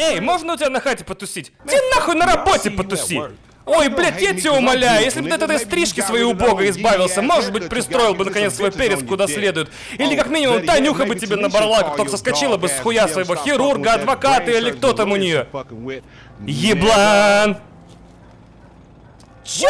Эй, можно у тебя на хате потусить? Ты нахуй на работе потуси! Ой, блядь, я тебя умоляю, если бы ты от этой стрижки своей убогой избавился, может быть, пристроил бы наконец свой перец куда следует. Или как минимум Танюха бы тебе набрала, как только соскочила бы с хуя своего хирурга, адвоката или кто там у нее. Еблан! Че?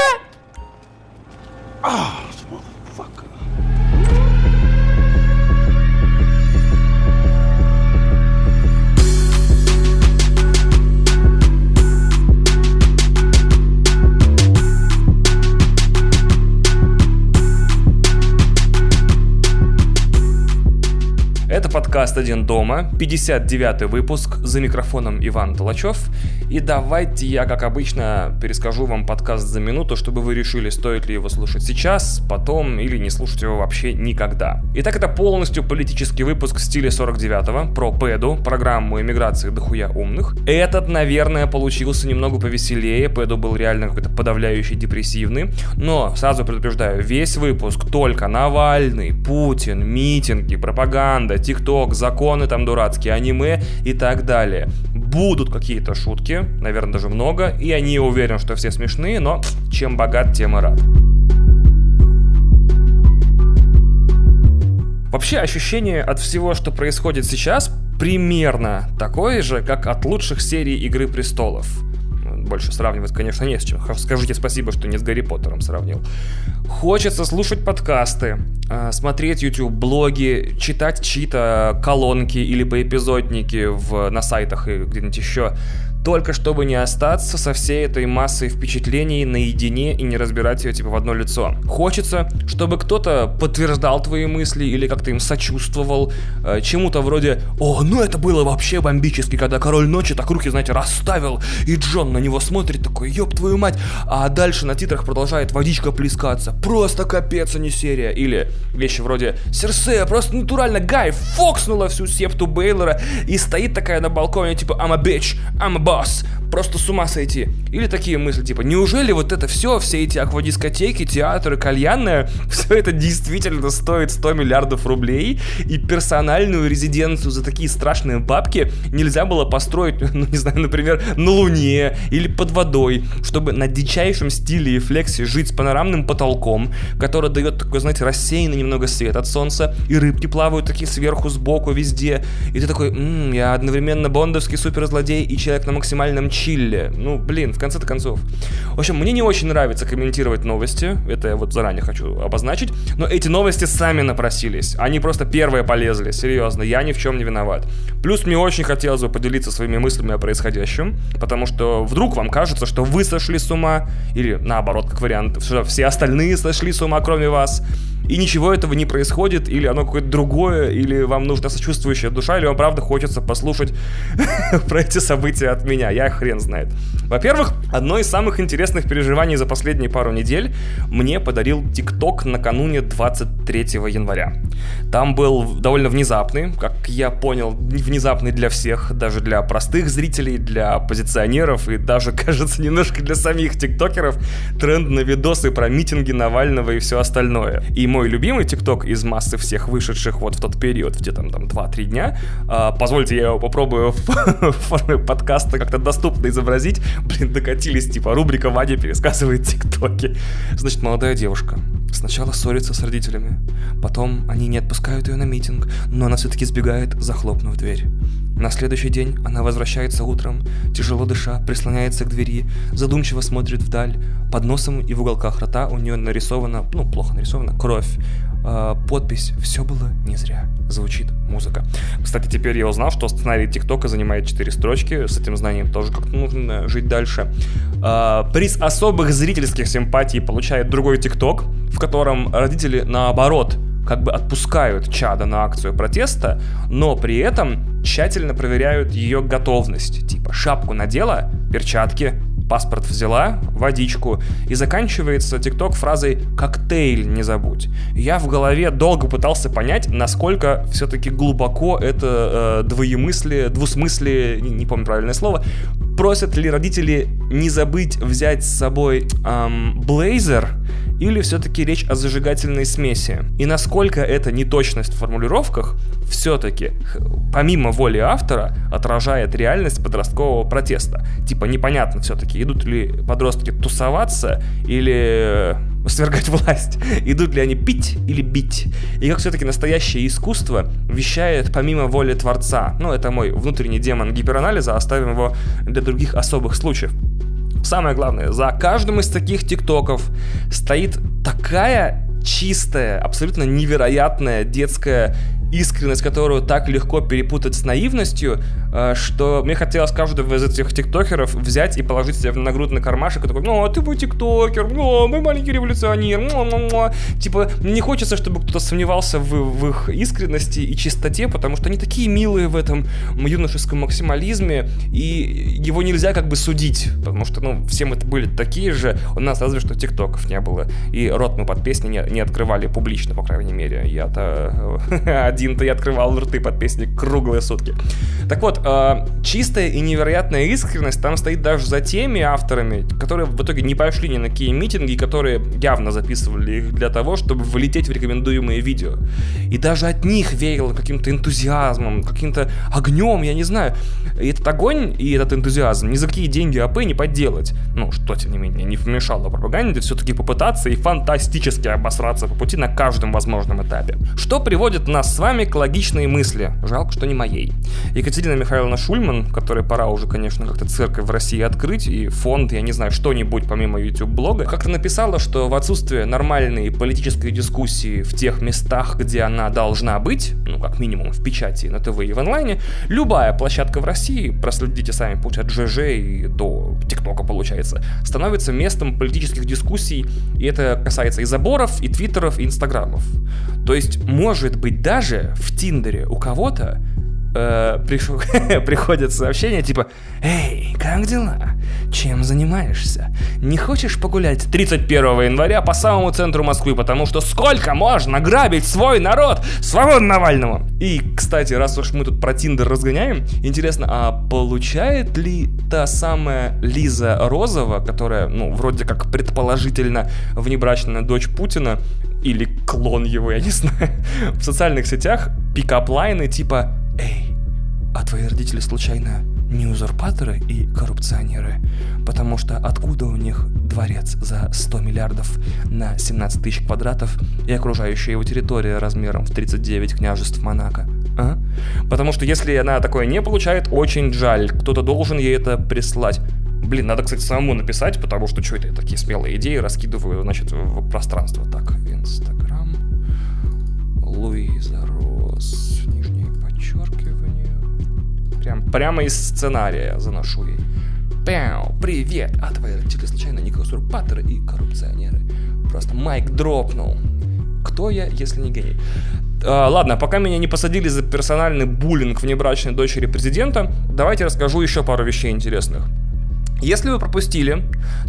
Подкаст «Один дома», 59-й выпуск, за микрофоном Иван Толачев. И давайте я, как обычно, перескажу вам подкаст за минуту, чтобы вы решили, стоит ли его слушать сейчас, потом или не слушать его вообще никогда. Итак, это полностью политический выпуск в стиле 49-го, про ПЭДу, программу иммиграции дохуя умных. Этот, наверное, получился немного повеселее, ПЭДу был реально какой-то подавляющий, депрессивный. Но, сразу предупреждаю, весь выпуск только Навальный, Путин, митинги, пропаганда, ТикТок, законы там дурацкие, аниме и так далее. Будут какие-то шутки, наверное, даже много, и они уверен, что все смешные, но чем богат, тем и рад. Вообще ощущение от всего, что происходит сейчас, примерно такое же, как от лучших серий Игры Престолов больше сравнивать, конечно, не с чем. Скажите спасибо, что не с Гарри Поттером сравнил. Хочется слушать подкасты, а, смотреть YouTube, блоги, читать чьи-то колонки или поэпизодники в, на сайтах и где-нибудь еще только чтобы не остаться со всей этой массой впечатлений наедине и не разбирать ее типа в одно лицо. Хочется, чтобы кто-то подтверждал твои мысли или как-то им сочувствовал, э, чему-то вроде «О, ну это было вообще бомбически, когда король ночи так руки, знаете, расставил, и Джон на него смотрит такой, ёб твою мать!» А дальше на титрах продолжает водичка плескаться. Просто капец, а не серия. Или вещи вроде «Серсея просто натурально Гай фокснула всю септу Бейлора и стоит такая на балконе типа «I'm a bitch, I'm a boss, просто с ума сойти. Или такие мысли, типа, неужели вот это все, все эти аквадискотеки, театры, кальянная, все это действительно стоит 100 миллиардов рублей, и персональную резиденцию за такие страшные бабки нельзя было построить, ну, не знаю, например, на Луне или под водой, чтобы на дичайшем стиле и флексе жить с панорамным потолком, который дает такой, знаете, рассеянный немного свет от солнца, и рыбки плавают такие сверху, сбоку, везде, и ты такой, м-м, я одновременно бондовский суперзлодей и человек на максимальном чилле. Ну, блин, в конце-то концов. В общем, мне не очень нравится комментировать новости, это я вот заранее хочу обозначить, но эти новости сами напросились. Они просто первые полезли, серьезно, я ни в чем не виноват. Плюс мне очень хотелось бы поделиться своими мыслями о происходящем, потому что вдруг вам кажется, что вы сошли с ума, или наоборот, как вариант, все остальные сошли с ума, кроме вас и ничего этого не происходит, или оно какое-то другое, или вам нужна сочувствующая душа, или вам правда хочется послушать про эти события от меня, я хрен знает. Во-первых, одно из самых интересных переживаний за последние пару недель мне подарил ТикТок накануне 23 января. Там был довольно внезапный, как я понял, внезапный для всех, даже для простых зрителей, для оппозиционеров и даже, кажется, немножко для самих тиктокеров, тренд на видосы про митинги Навального и все остальное. И мой любимый ТикТок из массы всех вышедших вот в тот период, где там, там 2-3 дня, а, позвольте я его попробую в форме подкаста как-то доступно изобразить. Блин, докатились, типа, рубрика Вадя пересказывает ТикТоки. Значит, молодая девушка сначала ссорится с родителями, потом они не отпускают ее на митинг, но она все-таки сбегает, захлопнув дверь. На следующий день она возвращается утром, тяжело дыша, прислоняется к двери, задумчиво смотрит вдаль. Под носом и в уголках рта у нее нарисована, ну, плохо нарисована, кровь. Э, подпись «Все было не зря». Звучит музыка. Кстати, теперь я узнал, что сценарий ТикТока занимает 4 строчки. С этим знанием тоже как-то нужно жить дальше. Э, приз особых зрительских симпатий получает другой ТикТок, в котором родители наоборот как бы отпускают чада на акцию протеста, но при этом тщательно проверяют ее готовность. Типа шапку надела, перчатки, паспорт взяла, водичку, и заканчивается ТикТок фразой «коктейль не забудь». Я в голове долго пытался понять, насколько все-таки глубоко это э, двоемыслие, двусмыслие, не, не помню правильное слово, просят ли родители не забыть взять с собой эм, блейзер или все-таки речь о зажигательной смеси? И насколько эта неточность в формулировках все-таки, помимо воли автора, отражает реальность подросткового протеста? Типа непонятно все-таки, идут ли подростки тусоваться или свергать власть, идут ли они пить или бить, и как все-таки настоящее искусство вещает помимо воли Творца. Ну, это мой внутренний демон гиперанализа, оставим его для других особых случаев. Самое главное, за каждым из таких тиктоков стоит такая чистая, абсолютно невероятная детская искренность которую так легко перепутать с наивностью, э, что мне хотелось каждого из этих тиктокеров взять и положить себе в нагрудный кармашек и такой, ну, а ты мой тиктокер, ну, мы маленький революционер, ну, ну, ну. Типа, не хочется, чтобы кто-то сомневался в, в их искренности и чистоте, потому что они такие милые в этом юношеском максимализме, и его нельзя как бы судить, потому что, ну, все мы были такие же, у нас разве что тиктоков не было, и рот мы под песни не, не открывали публично, по крайней мере, я-то один-то я открывал рты под песни круглые сутки. Так вот, э, чистая и невероятная искренность там стоит даже за теми авторами, которые в итоге не пошли ни на какие митинги, которые явно записывали их для того, чтобы влететь в рекомендуемые видео. И даже от них веяло каким-то энтузиазмом, каким-то огнем, я не знаю. И этот огонь и этот энтузиазм ни за какие деньги АП не подделать. Ну, что, тем не менее, не помешало пропаганде все-таки попытаться и фантастически обосраться по пути на каждом возможном этапе. Что приводит нас с вами вами к логичной мысли. Жалко, что не моей. Екатерина Михайловна Шульман, которой пора уже, конечно, как-то церковь в России открыть, и фонд, я не знаю, что-нибудь помимо YouTube-блога, как-то написала, что в отсутствие нормальной политической дискуссии в тех местах, где она должна быть, ну, как минимум в печати, на ТВ и в онлайне, любая площадка в России, проследите сами путь от ЖЖ и до ТикТока, получается, становится местом политических дискуссий, и это касается и заборов, и твиттеров, и инстаграмов. То есть, может быть, даже в Тиндере у кого-то э, приш... приходят сообщения типа «Эй, как дела? Чем занимаешься? Не хочешь погулять 31 января по самому центру Москвы, потому что сколько можно грабить свой народ? Свободу Навальному!» И, кстати, раз уж мы тут про Тиндер разгоняем, интересно, а получает ли та самая Лиза Розова, которая, ну, вроде как предположительно внебрачная дочь Путина, или клон его, я не знаю, в социальных сетях пикап-лайны типа «Эй, а твои родители случайно не узурпаторы и коррупционеры? Потому что откуда у них дворец за 100 миллиардов на 17 тысяч квадратов и окружающая его территория размером в 39 княжеств Монако? А? Потому что если она такое не получает, очень жаль, кто-то должен ей это прислать. Блин, надо, кстати, самому написать, потому что что это я такие смелые идеи раскидываю, значит, в пространство. Так, Инстаграм, Луиза прямо из сценария заношу ей. Пяу, привет! А твои родители случайно не узурпаторы и коррупционеры? Просто майк дропнул. Кто я, если не гений? А, ладно, пока меня не посадили за персональный буллинг внебрачной дочери президента, давайте расскажу еще пару вещей интересных. Если вы пропустили,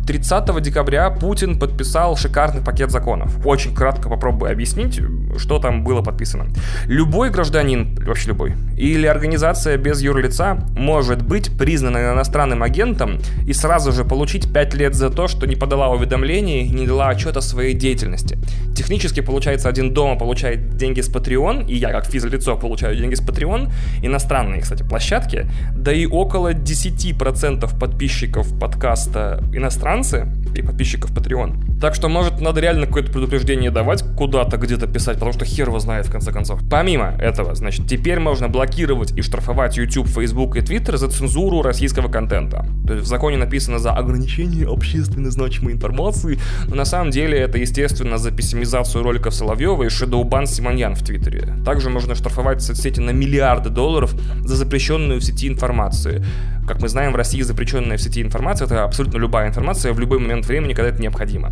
30 декабря Путин подписал шикарный пакет законов. Очень кратко попробую объяснить, что там было подписано. Любой гражданин, вообще любой, или организация без юрлица может быть признана иностранным агентом и сразу же получить 5 лет за то, что не подала уведомлений не дала отчет о своей деятельности. Технически, получается, один дома получает деньги с Patreon, и я как физлицо получаю деньги с Patreon, иностранные, кстати, площадки, да и около 10% подписчиков подписчиков подкаста иностранцы и подписчиков Patreon. Так что, может, надо реально какое-то предупреждение давать, куда-то где-то писать, потому что хер его знает, в конце концов. Помимо этого, значит, теперь можно блокировать и штрафовать YouTube, Facebook и Twitter за цензуру российского контента. То есть в законе написано за ограничение общественно значимой информации, но на самом деле это, естественно, за пессимизацию роликов Соловьева и Шедоубан Симоньян в Твиттере. Также можно штрафовать соцсети на миллиарды долларов за запрещенную в сети информацию. Как мы знаем, в России запрещенная в сети информация — это абсолютно любая информация в любой момент времени, когда это необходимо.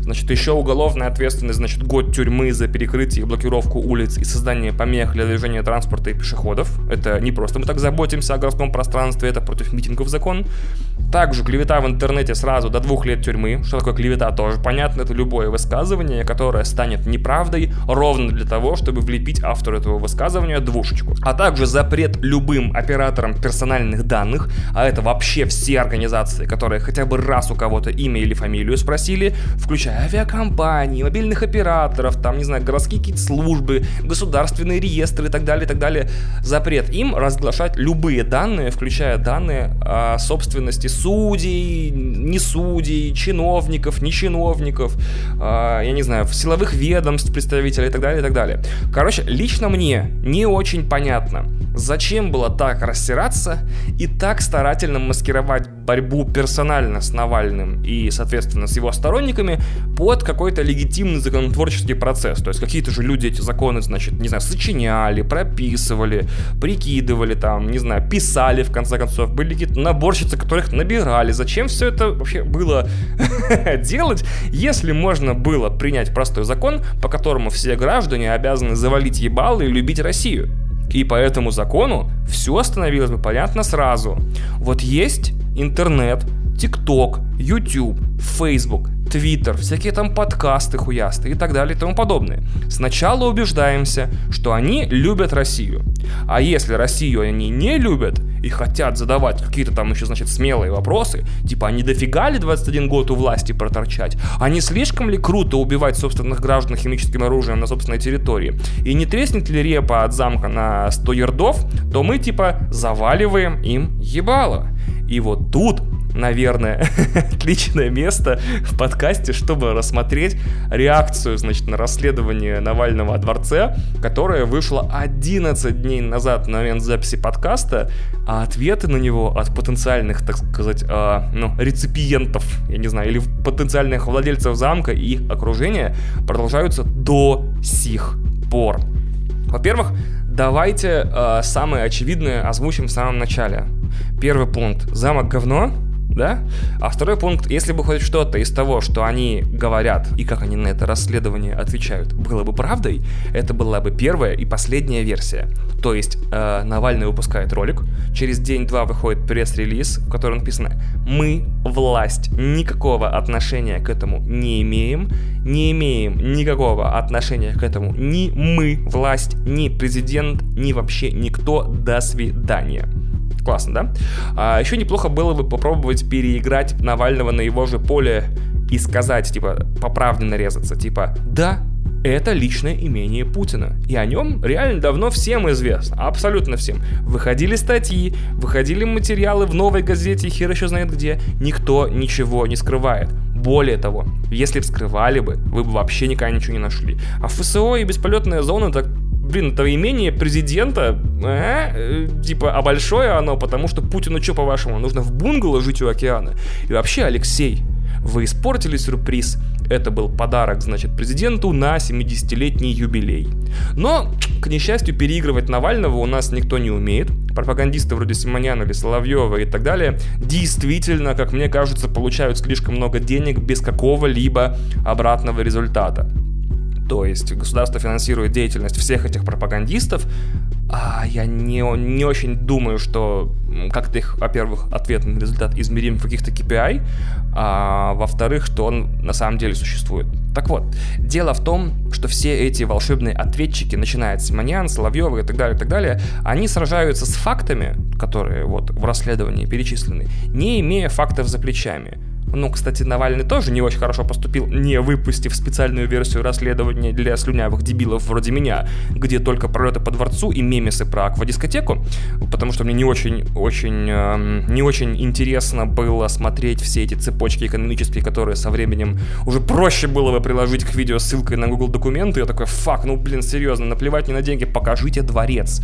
Значит, еще уголовная ответственность, значит, год тюрьмы за перекрытие и блокировку улиц и создание помех для движения транспорта и пешеходов. Это не просто мы так заботимся о городском пространстве, это против митингов закон. Также клевета в интернете сразу до двух лет тюрьмы. Что такое клевета, тоже понятно. Это любое высказывание, которое станет неправдой ровно для того, чтобы влепить автору этого высказывания двушечку. А также запрет любым операторам персональных данных а это вообще все организации, которые хотя бы раз у кого-то имя или фамилию спросили, включая авиакомпании, мобильных операторов, там, не знаю, городские какие-то службы, государственные реестры и так далее, и так далее. Запрет им разглашать любые данные, включая данные о собственности судей, не судей, чиновников, не чиновников, э, я не знаю, силовых ведомств, представителей и так далее, и так далее. Короче, лично мне не очень понятно, зачем было так растираться и так старательно маскировать борьбу персонально с Навальным и, соответственно, с его сторонниками под какой-то легитимный законотворческий процесс. То есть какие-то же люди эти законы, значит, не знаю, сочиняли, прописывали, прикидывали там, не знаю, писали в конце концов, были какие-то наборщицы, которых набирали. Зачем все это вообще было делать, если можно было принять простой закон, по которому все граждане обязаны завалить ебалы и любить Россию? И по этому закону все становилось бы понятно сразу. Вот есть интернет, ТикТок, YouTube, Facebook, Твиттер, всякие там подкасты хуясты и так далее и тому подобное. Сначала убеждаемся, что они любят Россию. А если Россию они не любят и хотят задавать какие-то там еще, значит, смелые вопросы, типа, а не дофига ли 21 год у власти проторчать? А не слишком ли круто убивать собственных граждан химическим оружием на собственной территории? И не треснет ли репа от замка на 100 ярдов, то мы, типа, заваливаем им ебало. И вот тут наверное, отличное место в подкасте, чтобы рассмотреть реакцию, значит, на расследование Навального о дворце, которое вышло 11 дней назад на момент записи подкаста, а ответы на него от потенциальных, так сказать, э, ну, реципиентов, я не знаю, или потенциальных владельцев замка и их окружения продолжаются до сих пор. Во-первых, давайте э, самое очевидное озвучим в самом начале. Первый пункт. Замок говно, да? А второй пункт, если бы хоть что-то из того, что они говорят и как они на это расследование отвечают, было бы правдой, это была бы первая и последняя версия. То есть э, Навальный выпускает ролик, через день-два выходит пресс-релиз, в котором написано «Мы, власть, никакого отношения к этому не имеем, не имеем никакого отношения к этому ни мы, власть, ни президент, ни вообще никто, до свидания». Классно, да? А еще неплохо было бы попробовать переиграть Навального на его же поле и сказать, типа, по правде нарезаться, типа, да, это личное имение Путина. И о нем реально давно всем известно. Абсолютно всем. Выходили статьи, выходили материалы в новой газете, хер еще знает где. Никто ничего не скрывает. Более того, если бы скрывали бы, вы бы вообще никогда ничего не нашли. А ФСО и бесполетная зона так блин, это имение президента, э, типа, а большое оно, потому что Путину что, по-вашему, нужно в бунгало жить у океана? И вообще, Алексей, вы испортили сюрприз. Это был подарок, значит, президенту на 70-летний юбилей. Но, к несчастью, переигрывать Навального у нас никто не умеет. Пропагандисты вроде Симоняна или Соловьева и так далее действительно, как мне кажется, получают слишком много денег без какого-либо обратного результата то есть государство финансирует деятельность всех этих пропагандистов, а я не, не очень думаю, что как-то их, во-первых, ответный результат измерим в каких-то KPI, а во-вторых, что он на самом деле существует. Так вот, дело в том, что все эти волшебные ответчики, начиная от Симонян, Соловьева и так далее, и так далее, они сражаются с фактами, которые вот в расследовании перечислены, не имея фактов за плечами. Ну, кстати, Навальный тоже не очень хорошо поступил, не выпустив специальную версию расследования для слюнявых дебилов вроде меня, где только пролеты по дворцу и мемесы про аквадискотеку, потому что мне не очень, очень, э, не очень интересно было смотреть все эти цепочки экономические, которые со временем уже проще было бы приложить к видео ссылкой на Google документы. Я такой, фак, ну блин, серьезно, наплевать не на деньги, покажите дворец.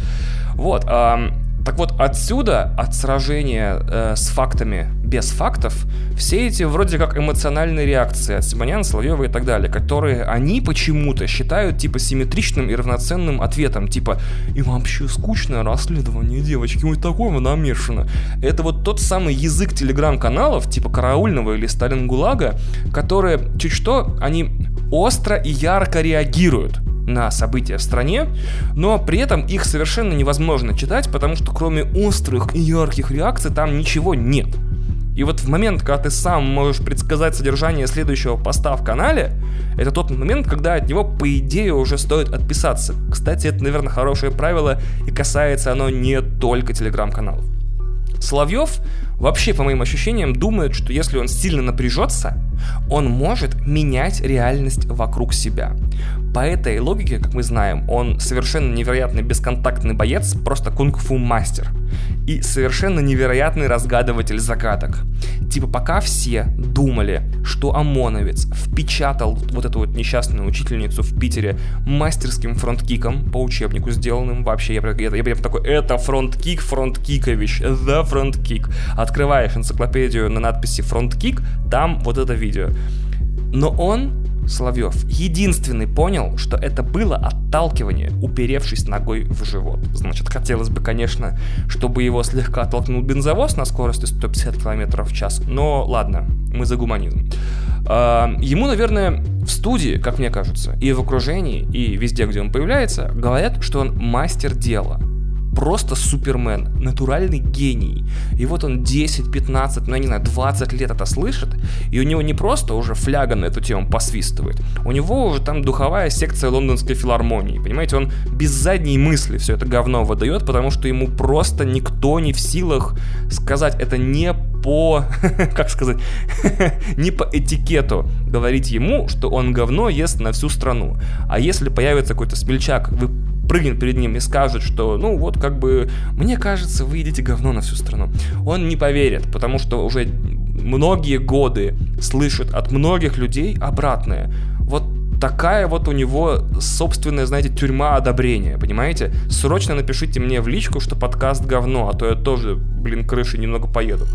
Вот, э, так вот, отсюда, от сражения э, с фактами без фактов, все эти вроде как эмоциональные реакции от Симоняна, Соловьева и так далее, которые они почему-то считают типа симметричным и равноценным ответом, типа «Им вообще скучное расследование, девочки, вот такого намешано». Это вот тот самый язык телеграм-каналов, типа Караульного или Сталин ГУЛАГа, которые чуть что, они остро и ярко реагируют на события в стране, но при этом их совершенно невозможно читать, потому что кроме острых и ярких реакций там ничего нет. И вот в момент, когда ты сам можешь предсказать содержание следующего поста в канале, это тот момент, когда от него, по идее, уже стоит отписаться. Кстати, это, наверное, хорошее правило, и касается оно не только телеграм-каналов. Соловьев вообще, по моим ощущениям, думает, что если он сильно напряжется, он может менять реальность вокруг себя. По этой логике, как мы знаем, он совершенно невероятный бесконтактный боец, просто кунг-фу мастер. И совершенно невероятный разгадыватель загадок. Типа пока все думали, что ОМОНовец впечатал вот эту вот несчастную учительницу в Питере мастерским front kick ом по учебнику сделанным вообще, я, я, я, я такой, это фронткик, фронткикович, the фронткик. Открываешь энциклопедию на надписи front kick, там вот это видео. Но он Соловьев единственный понял, что это было отталкивание, уперевшись ногой в живот. Значит, хотелось бы, конечно, чтобы его слегка оттолкнул бензовоз на скорости 150 км в час, но ладно, мы за гуманизм. А, ему, наверное, в студии, как мне кажется, и в окружении, и везде, где он появляется, говорят, что он мастер дела – просто супермен, натуральный гений. И вот он 10, 15, ну я не знаю, 20 лет это слышит, и у него не просто уже фляга на эту тему посвистывает, у него уже там духовая секция лондонской филармонии, понимаете, он без задней мысли все это говно выдает, потому что ему просто никто не в силах сказать это не по, как сказать, не по этикету говорить ему, что он говно ест на всю страну. А если появится какой-то смельчак, вы прыгнет перед ним и скажет, что, ну вот как бы, мне кажется, вы едите говно на всю страну. Он не поверит, потому что уже многие годы слышит от многих людей обратное. Вот такая вот у него собственная, знаете, тюрьма одобрения, понимаете? Срочно напишите мне в личку, что подкаст говно, а то я тоже, блин, крыши немного поеду.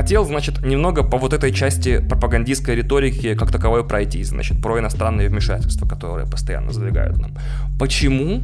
Хотел, значит, немного по вот этой части пропагандистской риторики как таковой пройти, значит, про иностранные вмешательства, которые постоянно задвигают нам. Почему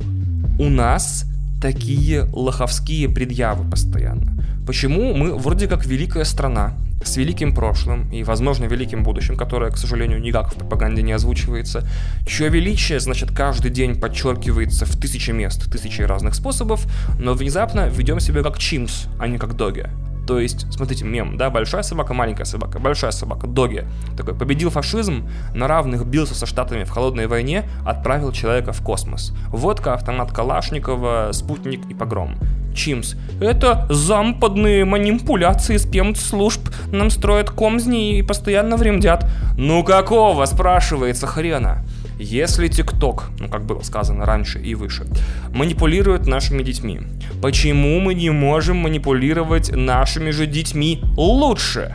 у нас такие лоховские предъявы постоянно? Почему мы вроде как великая страна, с великим прошлым и, возможно, великим будущим, которое, к сожалению, никак в пропаганде не озвучивается, чье величие, значит, каждый день подчеркивается в тысячи мест, тысячи разных способов, но внезапно ведем себя как чимс, а не как доги. То есть, смотрите, мем, да, большая собака, маленькая собака, большая собака, доги. Такой, победил фашизм, на равных бился со Штатами в холодной войне, отправил человека в космос. Водка, автомат Калашникова, спутник и погром. Чимс. Это западные манипуляции спецслужб. Нам строят комзни и постоянно времдят. Ну какого, спрашивается, хрена? Если ТикТок, ну как было сказано раньше и выше, манипулирует нашими детьми, почему мы не можем манипулировать нашими же детьми лучше?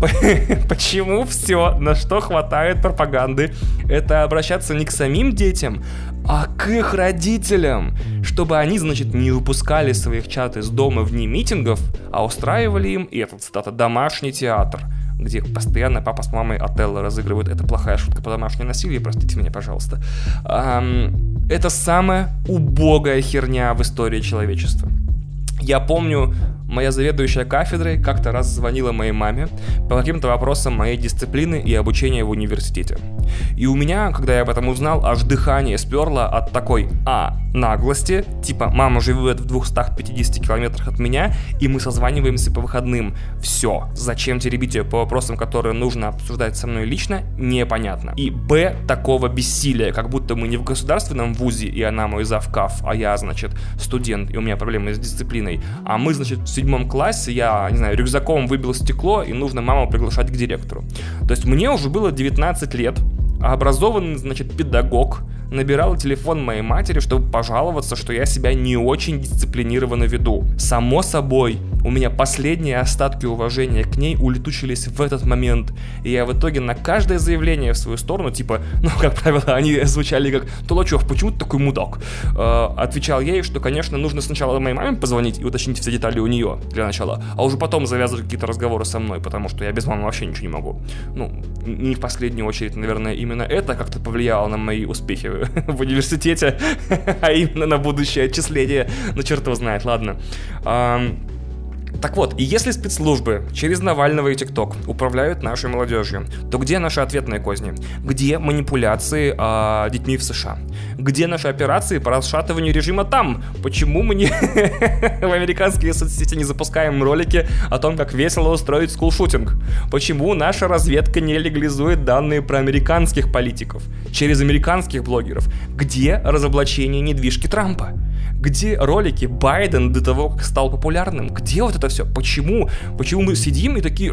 Почему все, на что хватает пропаганды, это обращаться не к самим детям, а к их родителям, чтобы они, значит, не выпускали своих чат из дома вне митингов, а устраивали им, и это цитата, домашний театр – где постоянно папа с мамой Отелло разыгрывают. Это плохая шутка по домашнему насилию, простите меня, пожалуйста. Это самая убогая херня в истории человечества. Я помню, моя заведующая кафедрой как-то раз звонила моей маме по каким-то вопросам моей дисциплины и обучения в университете. И у меня, когда я об этом узнал, аж дыхание сперло от такой А. Наглости, типа мама живет в 250 километрах от меня, и мы созваниваемся по выходным. Все. Зачем теребить ее по вопросам, которые нужно обсуждать со мной лично, непонятно. И Б. Такого бессилия, как будто мы не в государственном вузе, и она мой завкав, а я, значит, студент, и у меня проблемы с дисциплиной. А мы, значит, в седьмом классе, я, не знаю, рюкзаком выбил стекло, и нужно маму приглашать к директору. То есть мне уже было 19 лет, образованный, значит, педагог, набирал телефон моей матери, чтобы пожаловаться, что я себя не очень дисциплинированно веду. Само собой, у меня последние остатки уважения к ней улетучились в этот момент, и я в итоге на каждое заявление в свою сторону, типа, ну, как правило, они звучали как «Толочев, почему ты такой мудак?» э, Отвечал ей, что, конечно, нужно сначала моей маме позвонить и уточнить все детали у нее для начала, а уже потом завязывать какие-то разговоры со мной, потому что я без мамы вообще ничего не могу. Ну, не в последнюю очередь, наверное, именно это как-то повлияло на мои успехи в университете, а именно на будущее отчисление. Ну, черт его знает, ладно. Так вот, и если спецслужбы через Навального и ТикТок управляют нашей молодежью, то где наши ответные козни? Где манипуляции э, детьми в США? Где наши операции по расшатыванию режима там? Почему мы не в американские соцсети не запускаем ролики о том, как весело устроить скулшутинг? Почему наша разведка не легализует данные про американских политиков через американских блогеров? Где разоблачение недвижки Трампа? Где ролики Байден до того, как стал популярным? Где вот это все? Почему? Почему мы сидим и такие...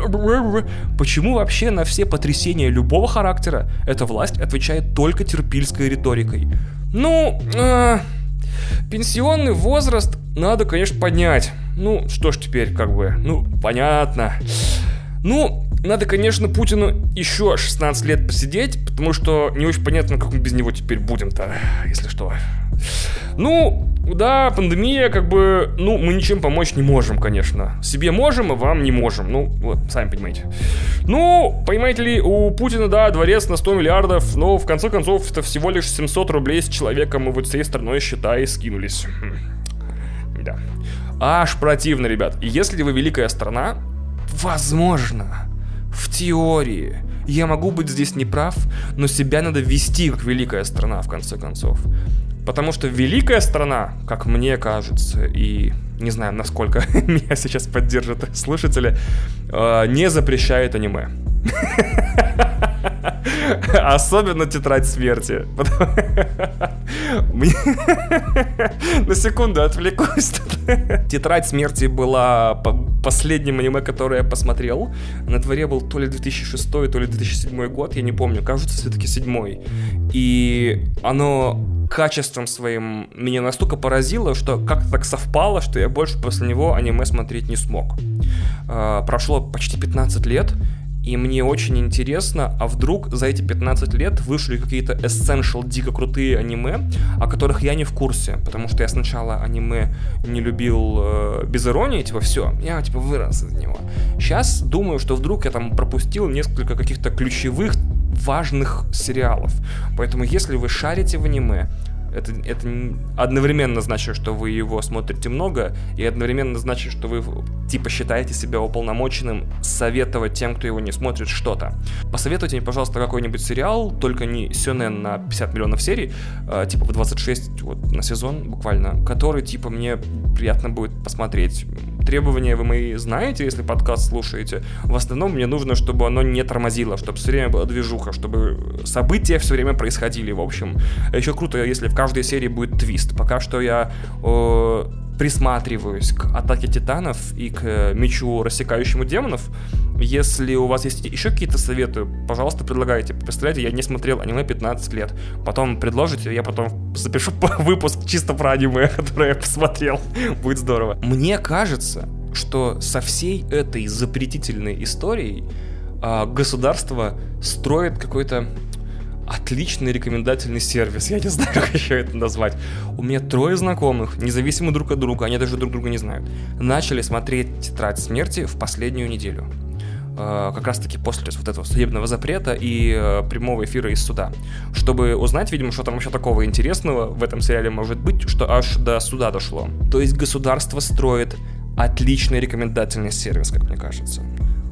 Почему вообще на все потрясения любого характера эта власть отвечает только терпильской риторикой? Ну, э, пенсионный возраст надо, конечно, поднять. Ну, что ж теперь, как бы, ну, понятно. Ну, надо, конечно, Путину еще 16 лет посидеть, потому что не очень понятно, как мы без него теперь будем-то, если что. Ну, да, пандемия, как бы, ну, мы ничем помочь не можем, конечно. Себе можем, а вам не можем. Ну, вот, сами понимаете. Ну, понимаете ли, у Путина, да, дворец на 100 миллиардов, но в конце концов это всего лишь 700 рублей с человеком, и вот всей страной, считай, скинулись. Хм. Да. Аж противно, ребят. Если вы великая страна, возможно, в теории, я могу быть здесь неправ, но себя надо вести как великая страна, в конце концов. Потому что великая страна, как мне кажется, и не знаю, насколько меня сейчас поддержат слушатели, э, не запрещает аниме. Особенно тетрадь смерти. На секунду отвлекусь. Тетрадь смерти была последним аниме, которое я посмотрел. На дворе был то ли 2006, то ли 2007 год, я не помню. Кажется, все-таки седьмой. И оно качеством своим меня настолько поразило, что как-то так совпало, что я больше после него аниме смотреть не смог. А, прошло почти 15 лет, и мне очень интересно, а вдруг за эти 15 лет вышли какие-то essential, дико крутые аниме, о которых я не в курсе, потому что я сначала аниме не любил э, без иронии, типа, все, я, типа, вырос из него. Сейчас думаю, что вдруг я там пропустил несколько каких-то ключевых важных сериалов. Поэтому, если вы шарите в аниме, это, это одновременно значит, что вы его смотрите много, и одновременно значит, что вы типа считаете себя уполномоченным советовать тем, кто его не смотрит, что-то. Посоветуйте мне, пожалуйста, какой-нибудь сериал, только не сёнэн на 50 миллионов серий, э, типа в 26 вот, на сезон буквально, который типа мне приятно будет посмотреть требования вы мои знаете, если подкаст слушаете. В основном мне нужно, чтобы оно не тормозило, чтобы все время была движуха, чтобы события все время происходили, в общем. А еще круто, если в каждой серии будет твист. Пока что я э, присматриваюсь к атаке титанов и к мечу, рассекающему демонов. Если у вас есть еще какие-то советы, пожалуйста, предлагайте. Представляете, я не смотрел аниме 15 лет. Потом предложите, я потом запишу выпуск чисто про аниме, которое я посмотрел. Будет здорово. Мне кажется, что со всей этой запретительной историей а, государство строит какой-то отличный рекомендательный сервис. Я не знаю, как еще это назвать. У меня трое знакомых, независимо друг от друга, они даже друг друга не знают, начали смотреть «Тетрадь смерти» в последнюю неделю э, как раз-таки после вот этого судебного запрета и э, прямого эфира из суда, чтобы узнать, видимо, что там вообще такого интересного в этом сериале может быть, что аж до суда дошло. То есть государство строит отличный рекомендательный сервис, как мне кажется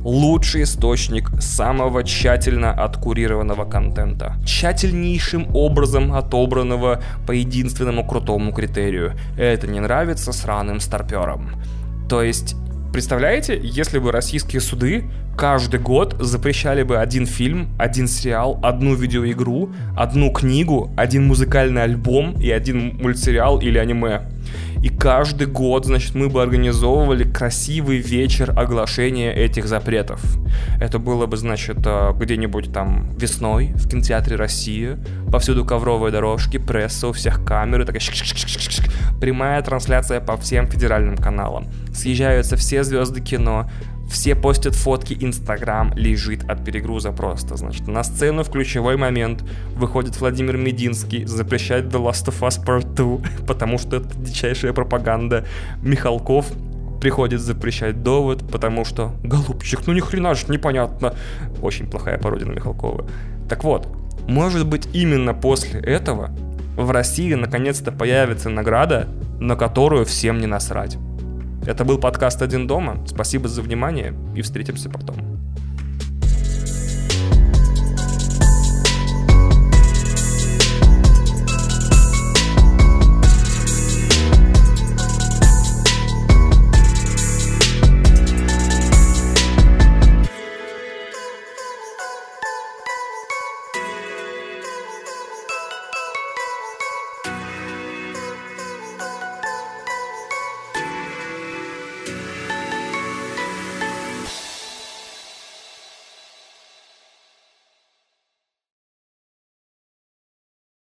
лучший источник самого тщательно откурированного контента, тщательнейшим образом отобранного по единственному крутому критерию. Это не нравится сраным старперам. То есть Представляете, если бы российские суды каждый год запрещали бы один фильм, один сериал, одну видеоигру, одну книгу, один музыкальный альбом и один мультсериал или аниме. И каждый год, значит, мы бы организовывали красивый вечер оглашения этих запретов. Это было бы, значит, э, где-нибудь там весной в кинотеатре Россия, повсюду ковровые дорожки, пресса, у всех камеры, такая прямая трансляция по всем федеральным каналам. Съезжаются все звезды кино, все постят фотки, Инстаграм лежит от перегруза просто. Значит, на сцену в ключевой момент выходит Владимир Мединский, запрещает The Last of Us Part 2, потому что это дичайшая пропаганда. Михалков приходит запрещать довод, потому что, голубчик, ну ни хрена же непонятно. Очень плохая пародия на Михалкова. Так вот, Может быть, именно после этого в России наконец-то появится награда, на которую всем не насрать. Это был подкаст «Один дома». Спасибо за внимание и встретимся потом.